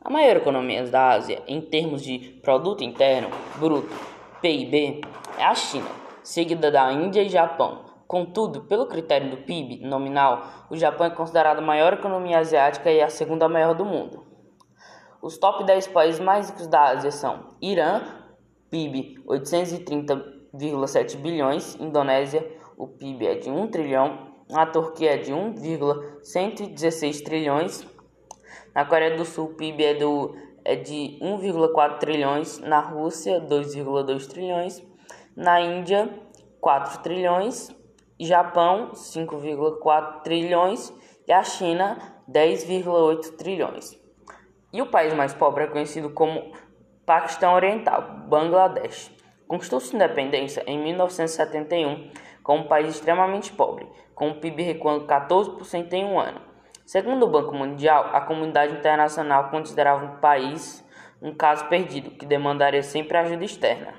A maior economia da Ásia, em termos de produto interno bruto (PIB), é a China, seguida da Índia e Japão. Contudo, pelo critério do PIB nominal, o Japão é considerado a maior economia asiática e a segunda maior do mundo. Os top 10 países mais ricos da Ásia são Irã, PIB 830,7 bilhões, Indonésia, o PIB é de 1 trilhão, a Turquia é de 1,116 trilhões, na Coreia do Sul, o PIB é, do, é de 1,4 trilhões. Na Rússia, 2,2 trilhões. Na Índia, 4 trilhões. Japão, 5,4 trilhões. E a China, 10,8 trilhões. E o país mais pobre é conhecido como Paquistão Oriental, Bangladesh. Conquistou sua independência em 1971 como um país extremamente pobre, com o PIB recuando 14% em um ano. Segundo o Banco Mundial, a comunidade internacional considerava o país um caso perdido, que demandaria sempre ajuda externa.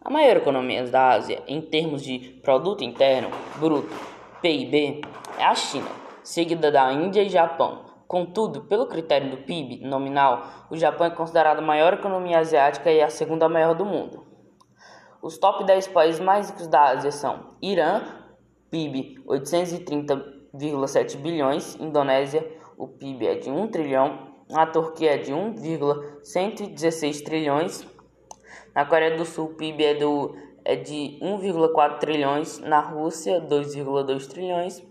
A maior economia da Ásia, em termos de produto interno bruto (PIB), é a China, seguida da Índia e Japão. Contudo, pelo critério do PIB nominal, o Japão é considerado a maior economia asiática e a segunda maior do mundo. Os top 10 países mais ricos da Ásia são Irã, PIB 830,7 bilhões, Indonésia, o PIB é de 1 trilhão, a Turquia é de 1,116 trilhões, na Coreia do Sul o PIB é, do, é de 1,4 trilhões, na Rússia 2,2 trilhões,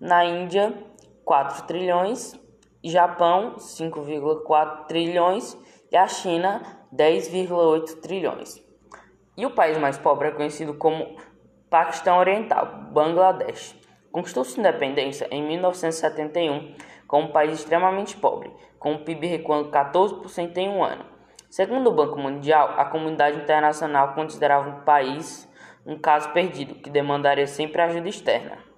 na Índia 4 trilhões Japão 5,4 trilhões e a China 10,8 trilhões. E o país mais pobre é conhecido como Paquistão Oriental, Bangladesh. Conquistou sua independência em 1971 como um país extremamente pobre, com o PIB recuando 14% em um ano. Segundo o Banco Mundial, a comunidade internacional considerava o país um caso perdido, que demandaria sempre ajuda externa.